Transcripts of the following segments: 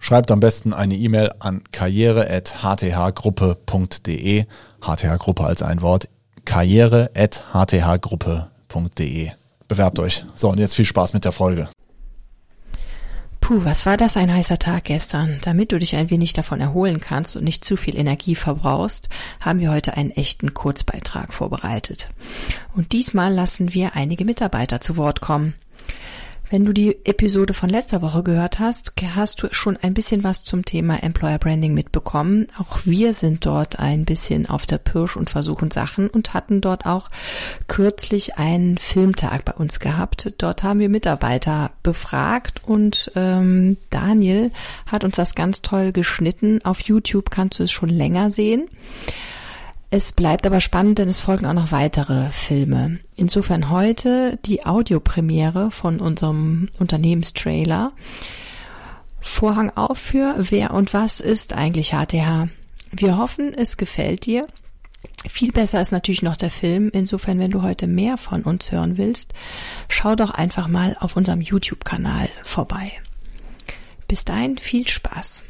Schreibt am besten eine E-Mail an karriere.hthgruppe.de. HTH-Gruppe als ein Wort. karriere.hthgruppe.de. Bewerbt euch. So, und jetzt viel Spaß mit der Folge. Puh, was war das ein heißer Tag gestern? Damit du dich ein wenig davon erholen kannst und nicht zu viel Energie verbrauchst, haben wir heute einen echten Kurzbeitrag vorbereitet. Und diesmal lassen wir einige Mitarbeiter zu Wort kommen. Wenn du die Episode von letzter Woche gehört hast, hast du schon ein bisschen was zum Thema Employer Branding mitbekommen. Auch wir sind dort ein bisschen auf der Pirsch und versuchen Sachen und hatten dort auch kürzlich einen Filmtag bei uns gehabt. Dort haben wir Mitarbeiter befragt und ähm, Daniel hat uns das ganz toll geschnitten. Auf YouTube kannst du es schon länger sehen. Es bleibt aber spannend, denn es folgen auch noch weitere Filme. Insofern heute die Audiopremiere von unserem Unternehmenstrailer. Vorhang auf für Wer und was ist eigentlich HTH? Wir hoffen, es gefällt dir. Viel besser ist natürlich noch der Film. Insofern, wenn du heute mehr von uns hören willst, schau doch einfach mal auf unserem YouTube-Kanal vorbei. Bis dahin viel Spaß.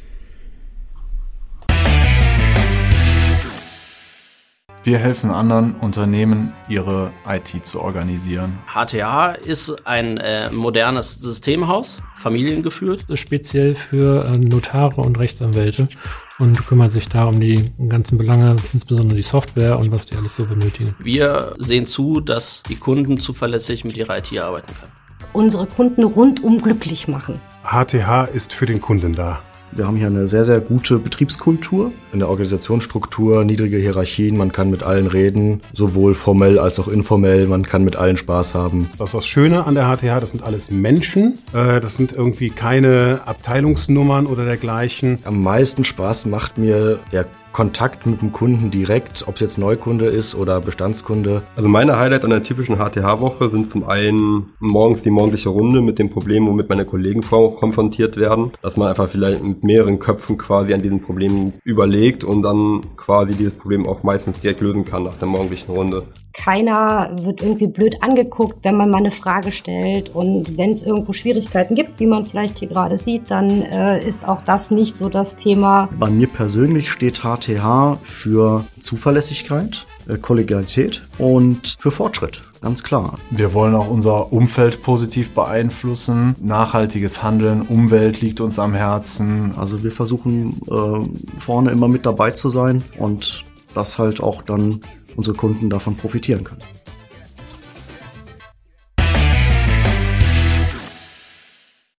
Wir helfen anderen Unternehmen, ihre IT zu organisieren. HTA ist ein äh, modernes Systemhaus, familiengeführt. Speziell für äh, Notare und Rechtsanwälte und kümmert sich da um die ganzen Belange, insbesondere die Software und was die alles so benötigen. Wir sehen zu, dass die Kunden zuverlässig mit ihrer IT arbeiten können. Unsere Kunden rundum glücklich machen. HTH ist für den Kunden da. Wir haben hier eine sehr, sehr gute Betriebskultur. In der Organisationsstruktur, niedrige Hierarchien, man kann mit allen reden, sowohl formell als auch informell, man kann mit allen Spaß haben. Das ist das Schöne an der HTH, das sind alles Menschen. Äh, das sind irgendwie keine Abteilungsnummern oder dergleichen. Am meisten Spaß macht mir der Kontakt mit dem Kunden direkt, ob es jetzt Neukunde ist oder Bestandskunde. Also meine Highlights an der typischen HTH-Woche sind zum einen morgens die morgendliche Runde mit dem Problem, womit meine Kollegen konfrontiert werden, dass man einfach vielleicht mit mehreren Köpfen quasi an diesem Problem überlegt und dann quasi dieses Problem auch meistens direkt lösen kann nach der morgendlichen Runde. Keiner wird irgendwie blöd angeguckt, wenn man mal eine Frage stellt und wenn es irgendwo Schwierigkeiten gibt, wie man vielleicht hier gerade sieht, dann äh, ist auch das nicht so das Thema. Bei mir persönlich steht HTH für Zuverlässigkeit, äh, Kollegialität und für Fortschritt. Ganz klar. Wir wollen auch unser Umfeld positiv beeinflussen. Nachhaltiges Handeln, Umwelt liegt uns am Herzen. Also wir versuchen äh, vorne immer mit dabei zu sein und dass halt auch dann unsere Kunden davon profitieren können.